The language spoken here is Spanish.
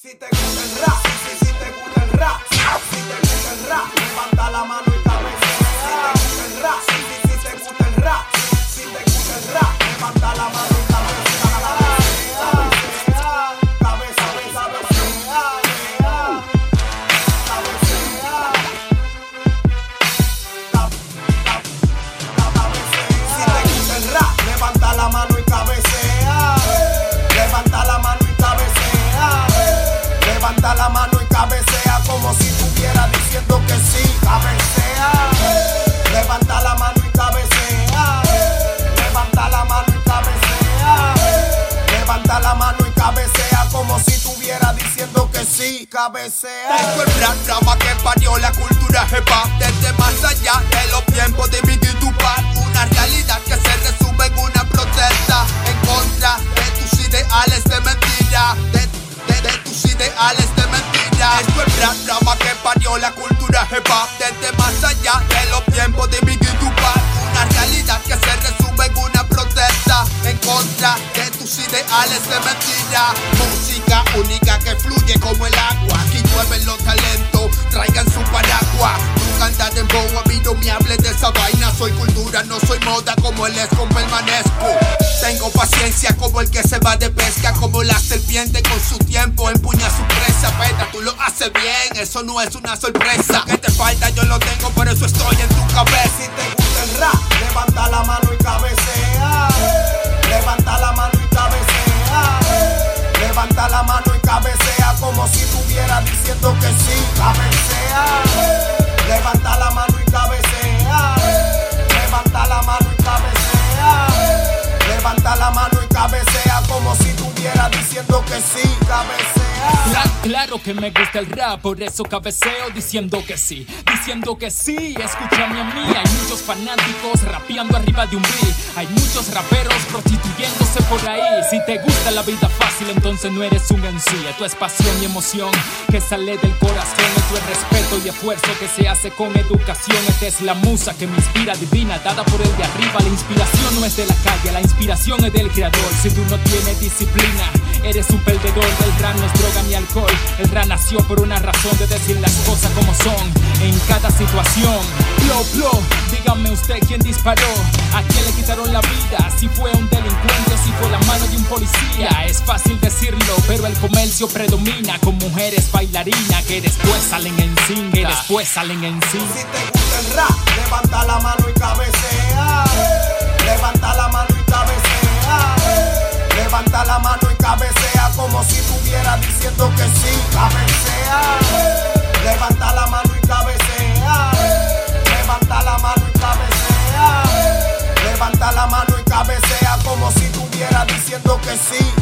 Si te gusta el rap, si, si te gusta el rap, si te gusta el rap, levanta la mano y diciendo que sí. Cabecea. Tengo el rap drama que parió la cultura hop. Desde más allá de los tiempos de Biggie Tupac Una realidad que se resume en una protesta. En contra de tus ideales de mentira. De, de- de tus ideales de mentira. Esto es rap drama que parió la cultura hop. Desde más allá de los tiempos de Biggie Tupac Una realidad que se resume en una protesta. En contra ideales de mentira. Música única que fluye como el agua. Aquí llueven los talentos, traigan su paraguas Nunca andar en bobo, a mí no me hables de esa vaina. Soy cultura, no soy moda como el es con permanezco Tengo paciencia como el que se va de pesca Como la serpiente con su tiempo. Empuña su presa Peta, tú lo haces bien, eso no es una sorpresa. Que te falta yo lo tengo, por eso estoy en tu cabeza. Si te como si estuviera diciendo que sí. Cabecea. Levanta la mano y cabecea. Levanta la mano y cabecea. Levanta la mano y cabecea como si diciendo que sí. Cabecea. Cla- Claro que me gusta el rap, por eso cabeceo diciendo que sí, diciendo que sí, escúchame a mí, hay muchos fanáticos rapeando arriba de un beat, hay muchos raperos prostituyéndose por ahí, si te gusta la vida fácil entonces no eres un en sí, esto es pasión y emoción que sale del corazón, esto es respeto y esfuerzo que se hace con educación, esta es la musa que me inspira divina, dada por el de arriba, la inspiración no es de la calle, la inspiración es del creador, si tú no tienes disciplina, eres un perdedor, el rap no es droga ni alcohol, el rap nació por una razón de decir las cosas como son, en cada situación, blow, blow, dígame usted quién disparó, a quién le quitaron la vida, si fue un delincuente o si fue la mano de un policía, es fácil decirlo, pero el comercio predomina. Con mujeres bailarinas que después salen en cinta, que después salen en Si cinta. te gusta el rap, levanta la mano y cabecea. Levanta la mano y si estuviera diciendo que sí. Cabecea. Levanta la mano y cabecea. Levanta la mano y cabecea. Levanta la mano y cabecea como si estuviera diciendo que sí.